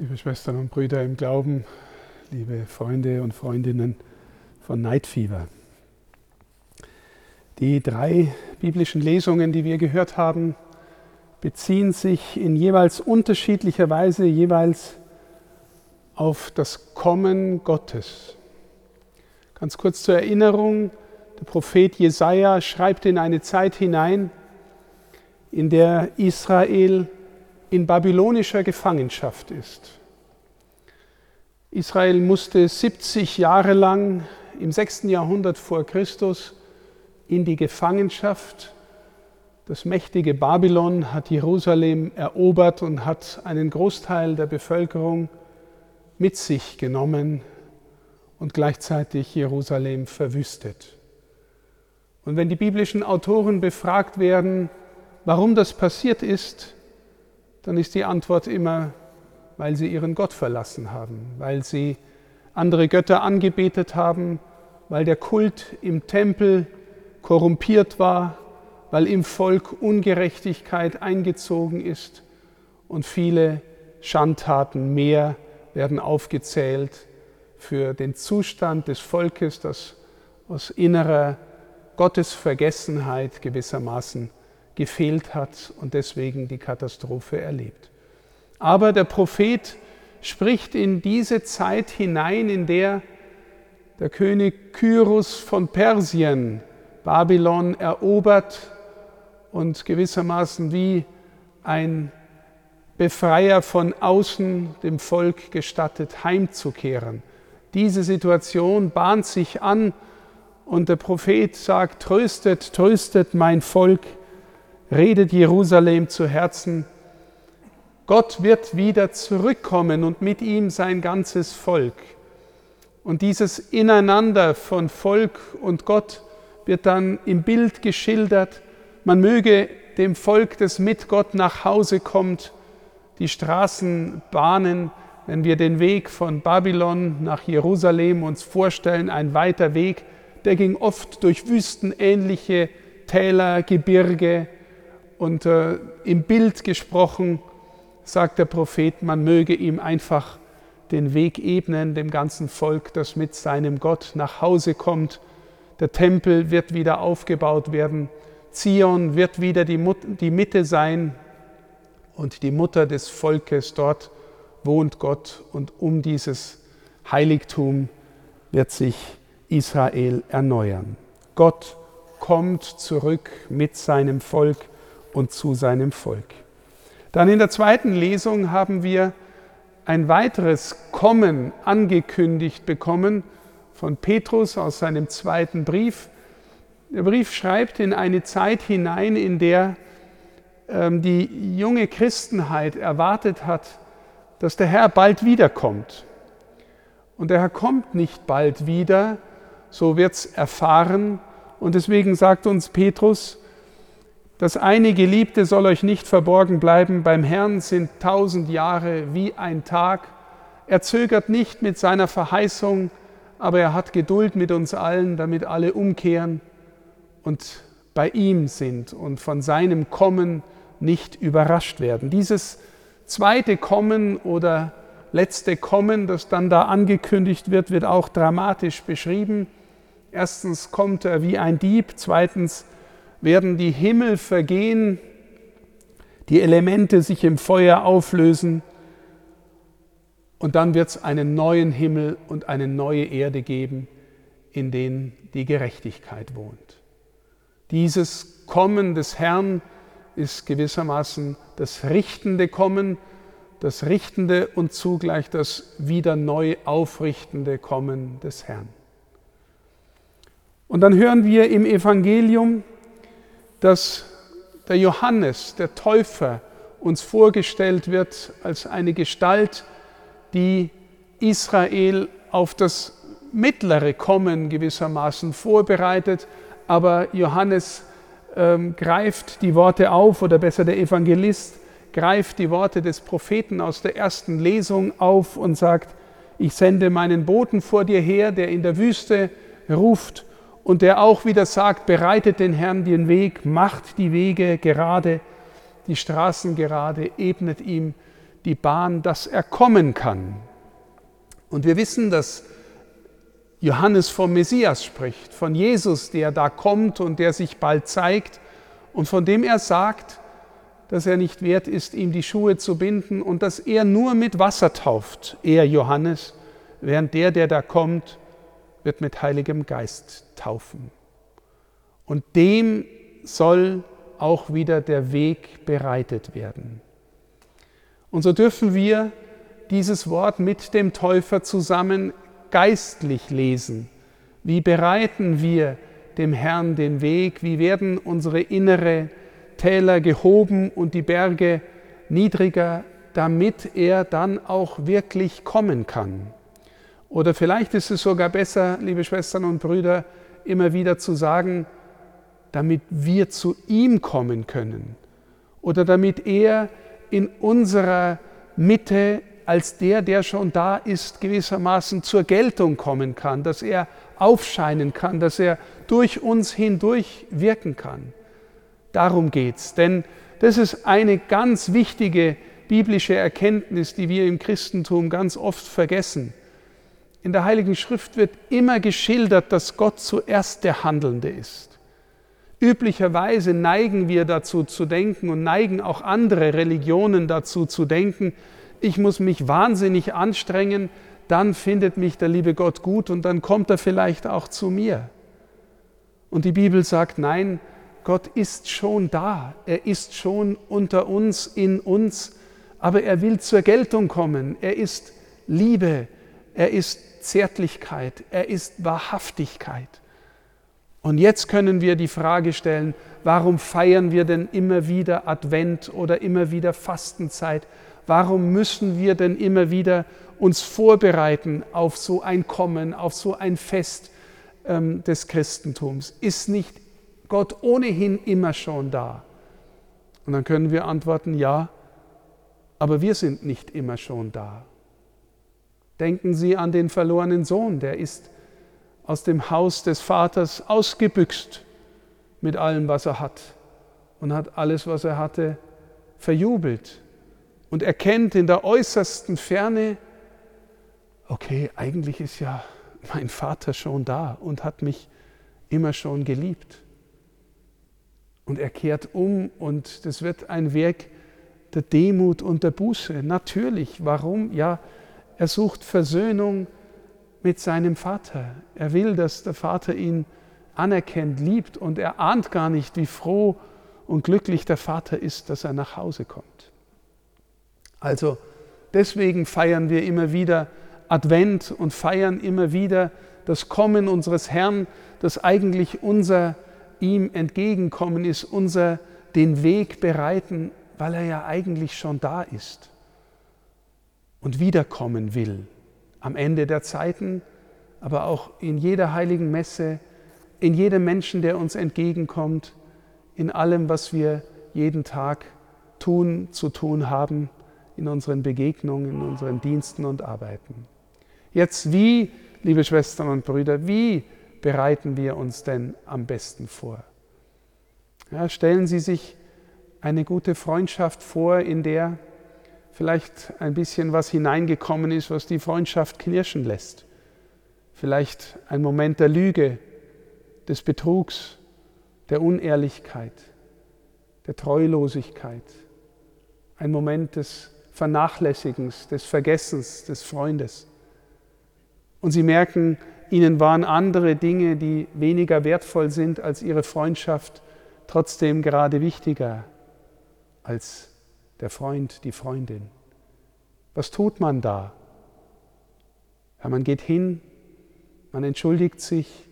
Liebe Schwestern und Brüder im Glauben, liebe Freunde und Freundinnen von Night Fever. Die drei biblischen Lesungen, die wir gehört haben, beziehen sich in jeweils unterschiedlicher Weise jeweils auf das Kommen Gottes. Ganz kurz zur Erinnerung, der Prophet Jesaja schreibt in eine Zeit hinein, in der Israel in babylonischer Gefangenschaft ist. Israel musste 70 Jahre lang im 6. Jahrhundert vor Christus in die Gefangenschaft. Das mächtige Babylon hat Jerusalem erobert und hat einen Großteil der Bevölkerung mit sich genommen und gleichzeitig Jerusalem verwüstet. Und wenn die biblischen Autoren befragt werden, warum das passiert ist, dann ist die Antwort immer, weil sie ihren Gott verlassen haben, weil sie andere Götter angebetet haben, weil der Kult im Tempel korrumpiert war, weil im Volk Ungerechtigkeit eingezogen ist und viele Schandtaten mehr werden aufgezählt für den Zustand des Volkes, das aus innerer Gottesvergessenheit gewissermaßen gefehlt hat und deswegen die Katastrophe erlebt. Aber der Prophet spricht in diese Zeit hinein, in der der König Kyrus von Persien Babylon erobert und gewissermaßen wie ein Befreier von außen dem Volk gestattet, heimzukehren. Diese Situation bahnt sich an und der Prophet sagt, tröstet, tröstet mein Volk, redet Jerusalem zu Herzen. Gott wird wieder zurückkommen und mit ihm sein ganzes Volk. Und dieses Ineinander von Volk und Gott wird dann im Bild geschildert. Man möge dem Volk, das mit Gott nach Hause kommt, die Straßen bahnen, wenn wir den Weg von Babylon nach Jerusalem uns vorstellen, ein weiter Weg, der ging oft durch wüstenähnliche Täler, Gebirge, und äh, im Bild gesprochen sagt der Prophet, man möge ihm einfach den Weg ebnen, dem ganzen Volk, das mit seinem Gott nach Hause kommt. Der Tempel wird wieder aufgebaut werden. Zion wird wieder die, Mut die Mitte sein und die Mutter des Volkes. Dort wohnt Gott und um dieses Heiligtum wird sich Israel erneuern. Gott kommt zurück mit seinem Volk und zu seinem Volk. Dann in der zweiten Lesung haben wir ein weiteres Kommen angekündigt bekommen von Petrus aus seinem zweiten Brief. Der Brief schreibt in eine Zeit hinein, in der ähm, die junge Christenheit erwartet hat, dass der Herr bald wiederkommt. Und der Herr kommt nicht bald wieder, so wird es erfahren. Und deswegen sagt uns Petrus, das eine Geliebte soll euch nicht verborgen bleiben, beim Herrn sind tausend Jahre wie ein Tag. Er zögert nicht mit seiner Verheißung, aber er hat Geduld mit uns allen, damit alle umkehren und bei ihm sind und von seinem Kommen nicht überrascht werden. Dieses zweite Kommen oder letzte Kommen, das dann da angekündigt wird, wird auch dramatisch beschrieben. Erstens kommt er wie ein Dieb, zweitens werden die Himmel vergehen, die Elemente sich im Feuer auflösen und dann wird es einen neuen Himmel und eine neue Erde geben, in denen die Gerechtigkeit wohnt. Dieses Kommen des Herrn ist gewissermaßen das richtende Kommen, das richtende und zugleich das wieder neu aufrichtende Kommen des Herrn. Und dann hören wir im Evangelium, dass der Johannes, der Täufer, uns vorgestellt wird als eine Gestalt, die Israel auf das mittlere Kommen gewissermaßen vorbereitet. Aber Johannes ähm, greift die Worte auf, oder besser der Evangelist greift die Worte des Propheten aus der ersten Lesung auf und sagt, ich sende meinen Boten vor dir her, der in der Wüste ruft, und der auch wieder sagt, bereitet den Herrn den Weg, macht die Wege gerade, die Straßen gerade, ebnet ihm die Bahn, dass er kommen kann. Und wir wissen, dass Johannes vom Messias spricht, von Jesus, der da kommt und der sich bald zeigt und von dem er sagt, dass er nicht wert ist, ihm die Schuhe zu binden und dass er nur mit Wasser tauft, er Johannes, während der, der da kommt, wird mit Heiligem Geist taufen. Und dem soll auch wieder der Weg bereitet werden. Und so dürfen wir dieses Wort mit dem Täufer zusammen geistlich lesen. Wie bereiten wir dem Herrn den Weg? Wie werden unsere innere Täler gehoben und die Berge niedriger, damit er dann auch wirklich kommen kann? Oder vielleicht ist es sogar besser, liebe Schwestern und Brüder, immer wieder zu sagen, damit wir zu ihm kommen können oder damit er in unserer Mitte als der, der schon da ist, gewissermaßen zur Geltung kommen kann, dass er aufscheinen kann, dass er durch uns hindurch wirken kann. Darum geht's, denn das ist eine ganz wichtige biblische Erkenntnis, die wir im Christentum ganz oft vergessen. In der Heiligen Schrift wird immer geschildert, dass Gott zuerst der Handelnde ist. Üblicherweise neigen wir dazu zu denken und neigen auch andere Religionen dazu zu denken, ich muss mich wahnsinnig anstrengen, dann findet mich der liebe Gott gut und dann kommt er vielleicht auch zu mir. Und die Bibel sagt, nein, Gott ist schon da, er ist schon unter uns, in uns, aber er will zur Geltung kommen, er ist Liebe, er ist Zärtlichkeit, er ist Wahrhaftigkeit. Und jetzt können wir die Frage stellen, warum feiern wir denn immer wieder Advent oder immer wieder Fastenzeit? Warum müssen wir denn immer wieder uns vorbereiten auf so ein Kommen, auf so ein Fest ähm, des Christentums? Ist nicht Gott ohnehin immer schon da? Und dann können wir antworten, ja, aber wir sind nicht immer schon da. Denken Sie an den verlorenen Sohn, der ist aus dem Haus des Vaters ausgebüxt mit allem, was er hat und hat alles, was er hatte, verjubelt und erkennt in der äußersten Ferne, okay, eigentlich ist ja mein Vater schon da und hat mich immer schon geliebt. Und er kehrt um und das wird ein Werk der Demut und der Buße. Natürlich, warum? Ja, er sucht Versöhnung mit seinem Vater. Er will, dass der Vater ihn anerkennt, liebt und er ahnt gar nicht, wie froh und glücklich der Vater ist, dass er nach Hause kommt. Also deswegen feiern wir immer wieder Advent und feiern immer wieder das Kommen unseres Herrn, das eigentlich unser ihm entgegenkommen ist, unser den Weg bereiten, weil er ja eigentlich schon da ist und wiederkommen will. Am Ende der Zeiten, aber auch in jeder heiligen Messe, in jedem Menschen, der uns entgegenkommt, in allem, was wir jeden Tag tun, zu tun haben, in unseren Begegnungen, in unseren Diensten und Arbeiten. Jetzt wie, liebe Schwestern und Brüder, wie bereiten wir uns denn am besten vor? Ja, stellen Sie sich eine gute Freundschaft vor, in der vielleicht ein bisschen was hineingekommen ist, was die Freundschaft knirschen lässt. Vielleicht ein Moment der Lüge, des Betrugs, der Unehrlichkeit, der Treulosigkeit, ein Moment des Vernachlässigens, des Vergessens des Freundes. Und sie merken, ihnen waren andere Dinge, die weniger wertvoll sind als ihre Freundschaft, trotzdem gerade wichtiger als der Freund, die Freundin. Was tut man da? Ja, man geht hin, man entschuldigt sich,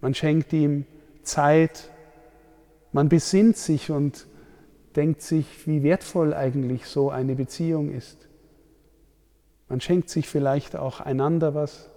man schenkt ihm Zeit, man besinnt sich und denkt sich, wie wertvoll eigentlich so eine Beziehung ist. Man schenkt sich vielleicht auch einander was.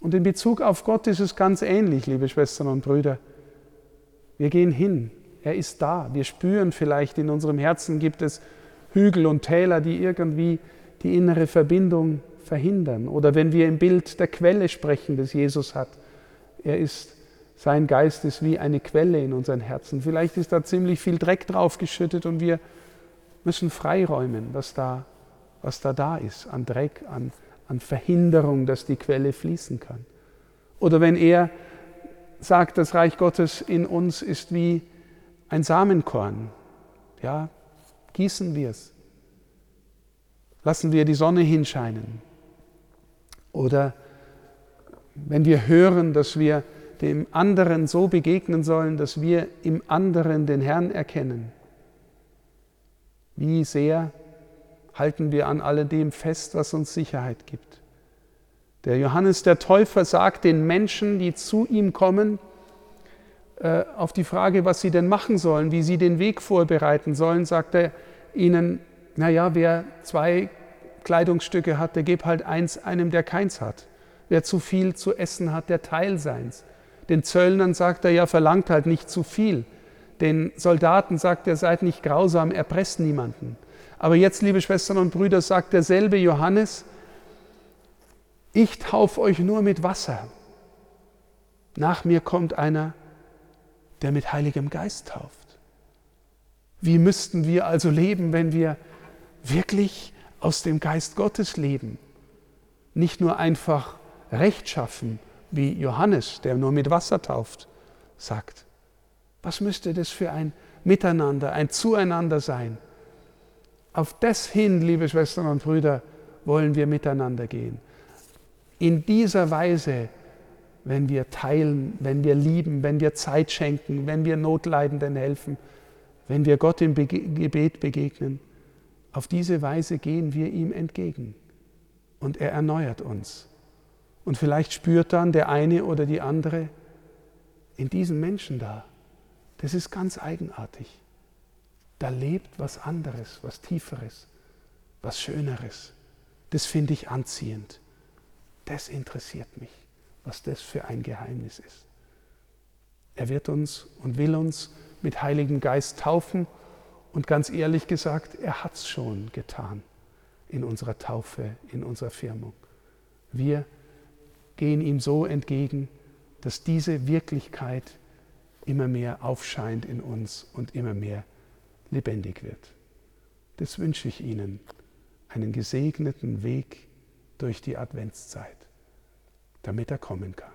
Und in Bezug auf Gott ist es ganz ähnlich, liebe Schwestern und Brüder. Wir gehen hin, er ist da. Wir spüren vielleicht in unserem Herzen gibt es Hügel und Täler, die irgendwie die innere Verbindung verhindern. Oder wenn wir im Bild der Quelle sprechen, das Jesus hat. Er ist, sein Geist ist wie eine Quelle in unseren Herzen. Vielleicht ist da ziemlich viel Dreck drauf geschüttet und wir müssen freiräumen, was da, was da da ist, an Dreck, an, an Verhinderung, dass die Quelle fließen kann. Oder wenn er sagt, das Reich Gottes in uns ist wie ein Samenkorn, ja, gießen wir es. Lassen wir die Sonne hinscheinen. Oder wenn wir hören, dass wir dem anderen so begegnen sollen, dass wir im anderen den Herrn erkennen. Wie sehr halten wir an alledem fest, was uns Sicherheit gibt. Der Johannes der Täufer sagt den Menschen, die zu ihm kommen, äh, auf die Frage, was sie denn machen sollen, wie sie den Weg vorbereiten sollen, sagt er ihnen, naja, wer zwei Kleidungsstücke hat, der gibt halt eins einem, der keins hat. Wer zu viel zu essen hat, der Teil seins. Den Zöllnern sagt er ja, verlangt halt nicht zu viel. Den Soldaten sagt er, seid nicht grausam, erpresst niemanden. Aber jetzt, liebe Schwestern und Brüder, sagt derselbe Johannes, ich taufe euch nur mit Wasser. Nach mir kommt einer, der mit Heiligem Geist tauft. Wie müssten wir also leben, wenn wir wirklich aus dem Geist Gottes leben? Nicht nur einfach rechtschaffen, wie Johannes, der nur mit Wasser tauft, sagt. Was müsste das für ein Miteinander, ein Zueinander sein? Auf das hin, liebe Schwestern und Brüder, wollen wir miteinander gehen. In dieser Weise, wenn wir teilen, wenn wir lieben, wenn wir Zeit schenken, wenn wir Notleidenden helfen, wenn wir Gott im Gebet begegnen, auf diese Weise gehen wir ihm entgegen und er erneuert uns. Und vielleicht spürt dann der eine oder die andere in diesem Menschen da, das ist ganz eigenartig. Da lebt was anderes, was Tieferes, was Schöneres. Das finde ich anziehend. Das interessiert mich, was das für ein Geheimnis ist. Er wird uns und will uns mit Heiligem Geist taufen und ganz ehrlich gesagt, er hat es schon getan in unserer Taufe, in unserer Firmung. Wir gehen ihm so entgegen, dass diese Wirklichkeit immer mehr aufscheint in uns und immer mehr lebendig wird. Das wünsche ich Ihnen, einen gesegneten Weg durch die Adventszeit, damit er kommen kann.